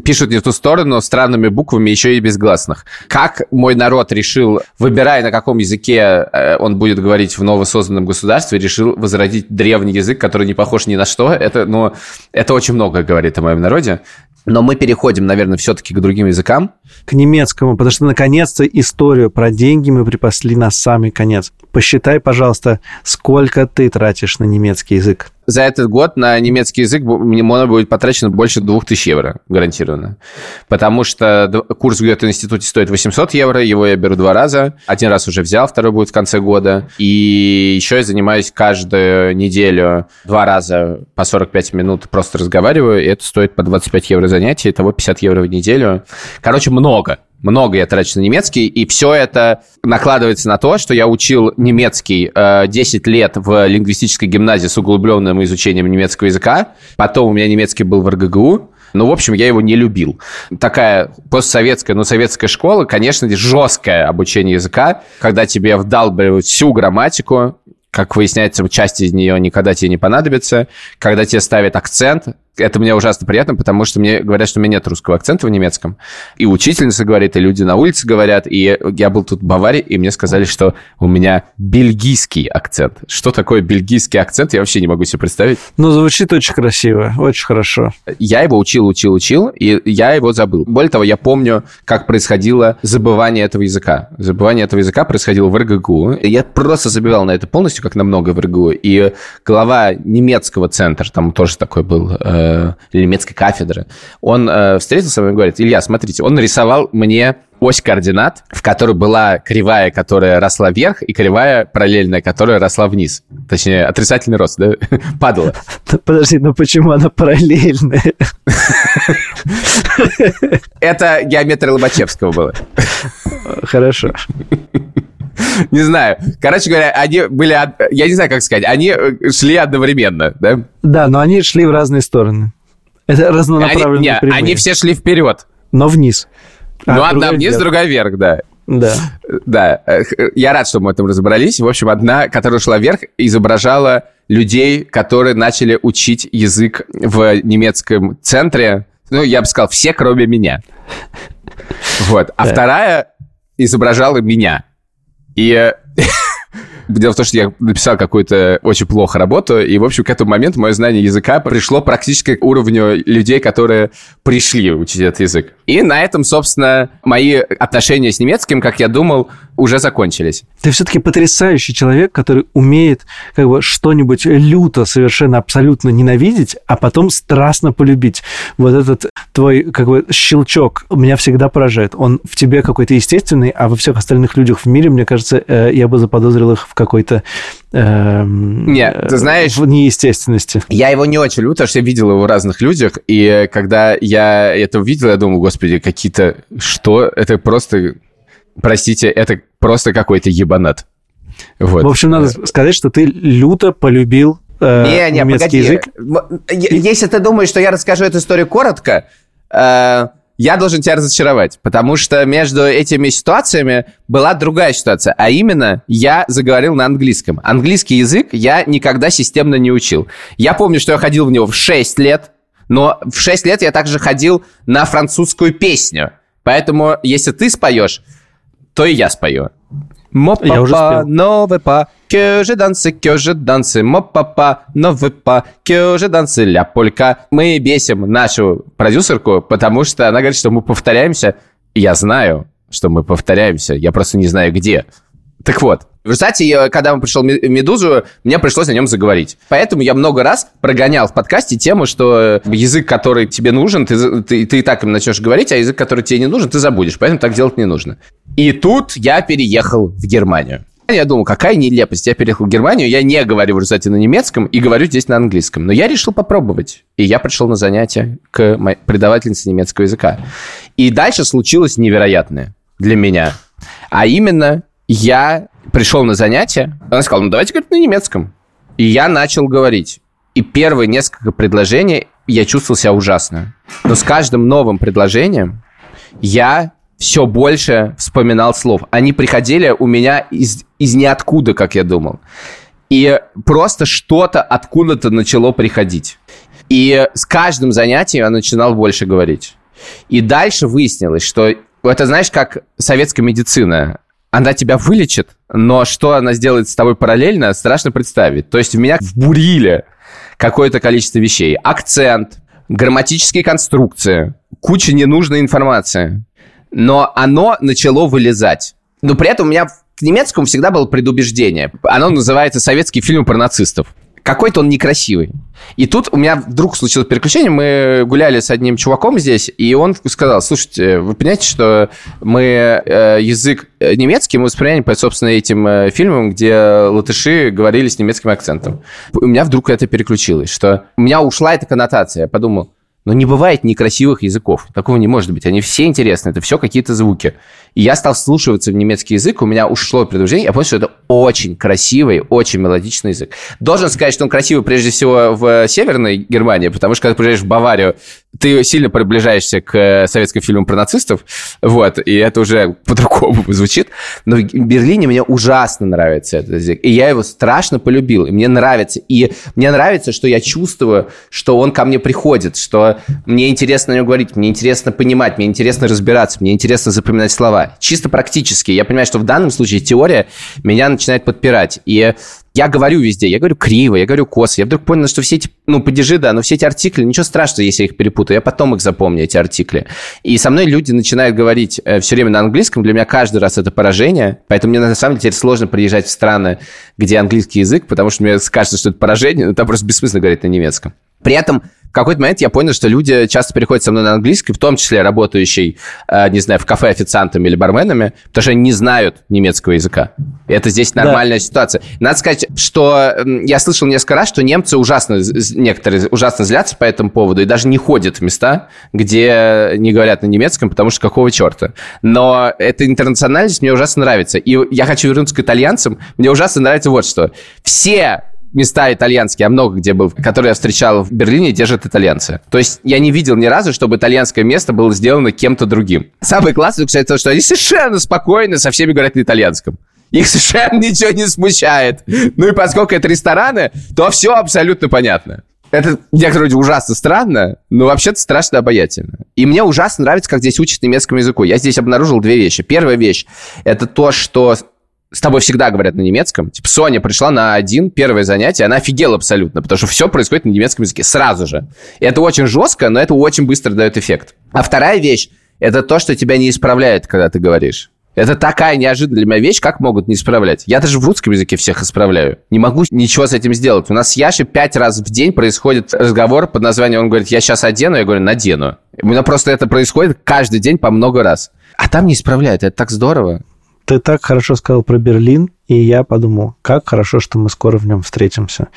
пишут не в ту сторону странными буквами, еще и без гласных. Как мой народ решил, выбирая, на каком языке э, он будет говорить в новосозданном государстве, решил возродить древний язык, который не похож ни на что, это, ну, это очень много говорит о моем народе. Но мы переходим, наверное, все-таки к другим языкам. К немецкому, потому что, наконец-то, историю про деньги мы припасли на самый конец. Посчитай, пожалуйста, сколько ты тратишь на немецкий язык за этот год на немецкий язык мне будет потрачено больше 2000 евро, гарантированно. Потому что курс в Гёте-институте стоит 800 евро, его я беру два раза. Один раз уже взял, второй будет в конце года. И еще я занимаюсь каждую неделю два раза по 45 минут просто разговариваю, и это стоит по 25 евро занятие, того 50 евро в неделю. Короче, много много я трачу на немецкий, и все это накладывается на то, что я учил немецкий э, 10 лет в лингвистической гимназии с углубленным изучением немецкого языка. Потом у меня немецкий был в РГГУ. Ну, в общем, я его не любил. Такая постсоветская, но советская школа, конечно, жесткое обучение языка, когда тебе вдалбливают всю грамматику, как выясняется, часть из нее никогда тебе не понадобится, когда тебе ставят акцент, это мне ужасно приятно, потому что мне говорят, что у меня нет русского акцента в немецком. И учительница говорит, и люди на улице говорят. И я был тут в Баварии, и мне сказали, что у меня бельгийский акцент. Что такое бельгийский акцент, я вообще не могу себе представить. Ну, звучит очень красиво, очень хорошо. Я его учил, учил, учил, и я его забыл. Более того, я помню, как происходило забывание этого языка. Забывание этого языка происходило в РГГУ. Я просто забивал на это полностью, как на много в РГГУ. И глава немецкого центра, там тоже такой был э, э, немецкой кафедры, он э, встретился со мной и говорит, Илья, смотрите, он нарисовал мне ось координат, в которой была кривая, которая росла вверх, и кривая параллельная, которая росла вниз. Точнее, отрицательный рост, да? Падала. Подожди, ну почему она параллельная? Это геометрия Лобачевского было. Хорошо. Не знаю. Короче говоря, они были... Я не знаю, как сказать. Они э, шли одновременно, да? Да, но они шли в разные стороны. Это разнонаправленные они, не, они все шли вперед. Но вниз. А ну, одна вниз, вверх. другая вверх, да. Да. Да. Э, я рад, что мы в этом разобрались. В общем, одна, которая шла вверх, изображала людей, которые начали учить язык в немецком центре. Ну, я бы сказал, все, кроме меня. Вот. А да. вторая изображала меня. И Дело в том, что я написал какую-то очень плохо работу, и, в общем, к этому моменту мое знание языка пришло практически к уровню людей, которые пришли учить этот язык. И на этом, собственно, мои отношения с немецким, как я думал, уже закончились. Ты все-таки потрясающий человек, который умеет как бы что-нибудь люто совершенно абсолютно ненавидеть, а потом страстно полюбить. Вот этот твой как бы щелчок меня всегда поражает. Он в тебе какой-то естественный, а во всех остальных людях в мире, мне кажется, э, я бы заподозрил их в какой-то эм, Нет, ты знаешь... В неестественности. Я его не очень люблю, потому что я видел его в разных людях, и когда я это увидел, я думал, господи, какие-то... Что? Это просто... Простите, это просто какой-то ебанат. Вот. В общем, надо сказать, что ты люто полюбил э, не, не, немецкий погоди. язык. Если ты думаешь, что я расскажу эту историю коротко, э, я должен тебя разочаровать, потому что между этими ситуациями была другая ситуация, а именно я заговорил на английском. Английский язык я никогда системно не учил. Я помню, что я ходил в него в 6 лет, но в 6 лет я также ходил на французскую песню. Поэтому, если ты споешь, то и я спою. Мо папа, но вы па, que je danse, que je danse, мо папа, но вы па, je danse, ля полька. Мы бесим нашу продюсерку, потому что она говорит, что мы повторяемся. Я знаю, что мы повторяемся, я просто не знаю где. Так вот, в результате, когда он пришел в «Медузу», мне пришлось о нем заговорить. Поэтому я много раз прогонял в подкасте тему, что язык, который тебе нужен, ты, ты, ты и так им начнешь говорить, а язык, который тебе не нужен, ты забудешь. Поэтому так делать не нужно. И тут я переехал в Германию. Я думал, какая нелепость. Я переехал в Германию, я не говорю в результате на немецком и говорю здесь на английском. Но я решил попробовать. И я пришел на занятия к преподавательнице немецкого языка. И дальше случилось невероятное для меня. А именно, я пришел на занятие, она сказала, ну давайте говорить на немецком. И я начал говорить. И первые несколько предложений я чувствовал себя ужасно. Но с каждым новым предложением я все больше вспоминал слов. Они приходили у меня из, из ниоткуда, как я думал. И просто что-то откуда-то начало приходить. И с каждым занятием я начинал больше говорить. И дальше выяснилось, что это, знаешь, как советская медицина. Она тебя вылечит, но что она сделает с тобой параллельно, страшно представить. То есть в меня вбурили какое-то количество вещей. Акцент, грамматические конструкции, куча ненужной информации но оно начало вылезать. Но при этом у меня к немецкому всегда было предубеждение. Оно называется «Советский фильм про нацистов». Какой-то он некрасивый. И тут у меня вдруг случилось переключение. Мы гуляли с одним чуваком здесь, и он сказал, слушайте, вы понимаете, что мы э, язык немецкий мы воспринимаем по, собственно, этим э, фильмам, где латыши говорили с немецким акцентом. У меня вдруг это переключилось, что у меня ушла эта коннотация. Я подумал, но не бывает некрасивых языков. Такого не может быть. Они все интересны. Это все какие-то звуки. И я стал слушаться в немецкий язык. У меня ушло предупреждение. Я понял, что это очень красивый, очень мелодичный язык. Должен сказать, что он красивый прежде всего в Северной Германии, потому что когда приезжаешь в Баварию, ты сильно приближаешься к э, советским фильмам про нацистов, вот, и это уже по-другому звучит. Но в Берлине мне ужасно нравится этот язык, и я его страшно полюбил, и мне нравится. И мне нравится, что я чувствую, что он ко мне приходит, что мне интересно о нем говорить, мне интересно понимать, мне интересно разбираться, мне интересно запоминать слова. Чисто практически. Я понимаю, что в данном случае теория меня начинает подпирать. И я говорю везде, я говорю криво, я говорю косо. Я вдруг понял, что все эти, ну, падежи, да, но все эти артикли, ничего страшного, если я их перепутаю. Я потом их запомню, эти артикли. И со мной люди начинают говорить э, все время на английском. Для меня каждый раз это поражение. Поэтому мне, на самом деле, теперь сложно приезжать в страны, где английский язык, потому что мне кажется, что это поражение, но там просто бессмысленно говорить на немецком. При этом в какой-то момент я понял, что люди часто переходят со мной на английский, в том числе работающие, э, не знаю, в кафе официантами или барменами, потому что они не знают немецкого языка. И это здесь нормальная да. ситуация. Надо сказать, что я слышал несколько раз, что немцы ужасно, некоторые ужасно злятся по этому поводу и даже не ходят в места, где не говорят на немецком, потому что какого черта. Но эта интернациональность мне ужасно нравится. И я хочу вернуться к итальянцам. Мне ужасно нравится вот что. Все места итальянские, а много где был, которые я встречал в Берлине, держат итальянцы. То есть я не видел ни разу, чтобы итальянское место было сделано кем-то другим. Самое классное, кстати, то, что они совершенно спокойно со всеми говорят на итальянском. Их совершенно ничего не смущает. Ну и поскольку это рестораны, то все абсолютно понятно. Это некоторые люди ужасно странно, но вообще-то страшно обаятельно. И мне ужасно нравится, как здесь учат немецкому языку. Я здесь обнаружил две вещи. Первая вещь – это то, что с тобой всегда говорят на немецком. Типа, Соня пришла на один, первое занятие, она офигела абсолютно, потому что все происходит на немецком языке сразу же. И это очень жестко, но это очень быстро дает эффект. А вторая вещь, это то, что тебя не исправляет, когда ты говоришь. Это такая неожиданная для меня вещь, как могут не исправлять. Я даже в русском языке всех исправляю. Не могу ничего с этим сделать. У нас с Яшей пять раз в день происходит разговор под названием, он говорит, я сейчас одену, я говорю, надену. У меня просто это происходит каждый день по много раз. А там не исправляют, это так здорово. Ты так хорошо сказал про Берлин, и я подумал, как хорошо, что мы скоро в нем встретимся.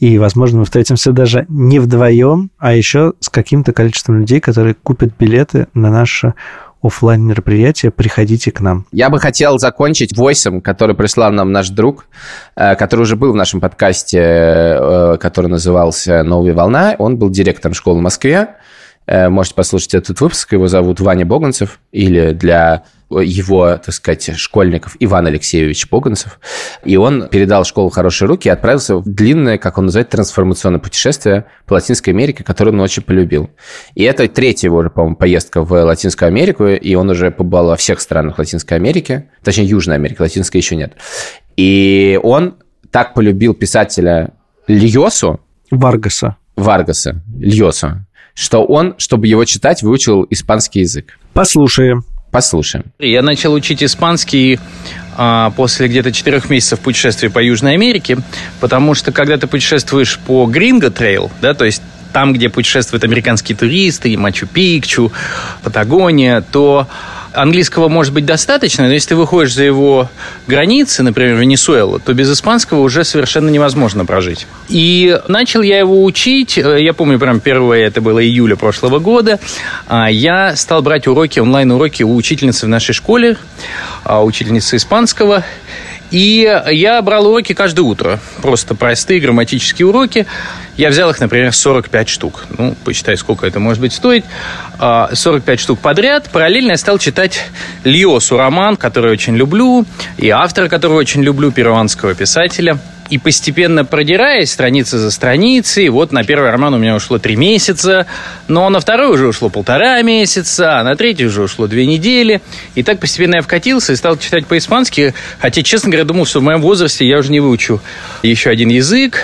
И, возможно, мы встретимся даже не вдвоем, а еще с каким-то количеством людей, которые купят билеты на наше офлайн мероприятие, приходите к нам. Я бы хотел закончить войсом, который прислал нам наш друг, э, который уже был в нашем подкасте, э, который назывался «Новая волна». Он был директором школы в Москве. Э, можете послушать этот выпуск. Его зовут Ваня Боганцев. Или для его, так сказать, школьников Иван Алексеевич Боганцев. И он передал школу в хорошие руки и отправился в длинное, как он называет, трансформационное путешествие по Латинской Америке, которое он очень полюбил. И это третья его уже, по-моему, поездка в Латинскую Америку, и он уже побывал во всех странах Латинской Америки, точнее, Южной Америки, Латинской еще нет. И он так полюбил писателя Льосу. Варгаса. Варгаса, Льосу, что он, чтобы его читать, выучил испанский язык. Послушаем. Послушаем. Я начал учить испанский а, после где-то четырех месяцев путешествия по Южной Америке, потому что когда ты путешествуешь по Gringo Trail, да, то есть там, где путешествуют американские туристы, Мачу-Пикчу, Патагония, то английского может быть достаточно, но если ты выходишь за его границы, например, Венесуэла, то без испанского уже совершенно невозможно прожить. И начал я его учить, э, я помню, прям первое, это было июля прошлого года, а, я стал брать уроки, онлайн-уроки у учительницы в нашей школе, а, учительницы испанского, и я брал уроки каждое утро. Просто простые грамматические уроки. Я взял их, например, 45 штук. Ну, посчитай, сколько это может быть стоить. 45 а, штук подряд. Параллельно я стал читать Льосу роман, который очень люблю, и автора, которого очень люблю, перуанского писателя – и постепенно продираясь страница за страницей, вот на первый роман у меня ушло три месяца, но на второй уже ушло полтора месяца, а на третий уже ушло две недели. И так постепенно я вкатился и стал читать по-испански, хотя, честно говоря, думал, что в моем возрасте я уже не выучу еще один язык.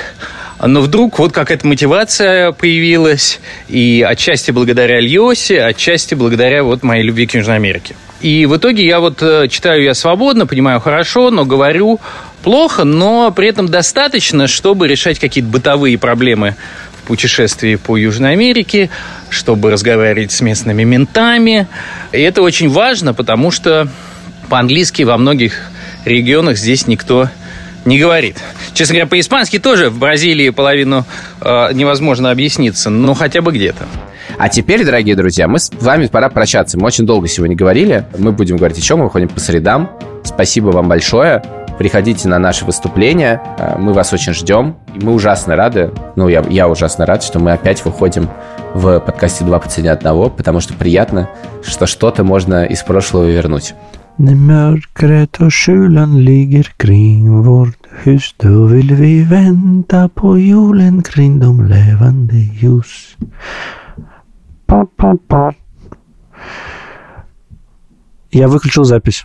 Но вдруг вот какая-то мотивация появилась, и отчасти благодаря Льосе, отчасти благодаря вот моей любви к Южной Америке. И в итоге я вот э, читаю я свободно, понимаю хорошо, но говорю плохо, но при этом достаточно, чтобы решать какие-то бытовые проблемы в путешествии по Южной Америке, чтобы разговаривать с местными ментами. И это очень важно, потому что по-английски во многих регионах здесь никто не говорит. Честно говоря, по-испански тоже в Бразилии половину э, невозможно объясниться, но хотя бы где-то. А теперь, дорогие друзья, мы с вами пора прощаться. Мы очень долго сегодня говорили. Мы будем говорить чем? Мы выходим по средам. Спасибо вам большое. Приходите на наши выступления. Э, мы вас очень ждем. И мы ужасно рады. Ну, я, я ужасно рад, что мы опять выходим в подкасте «Два по цене одного», потому что приятно, что что-то можно из прошлого вернуть. När mörkret och kylan ligger kring vårt hus Då vill vi vänta på julen kring de levande ljus Я выключил запись.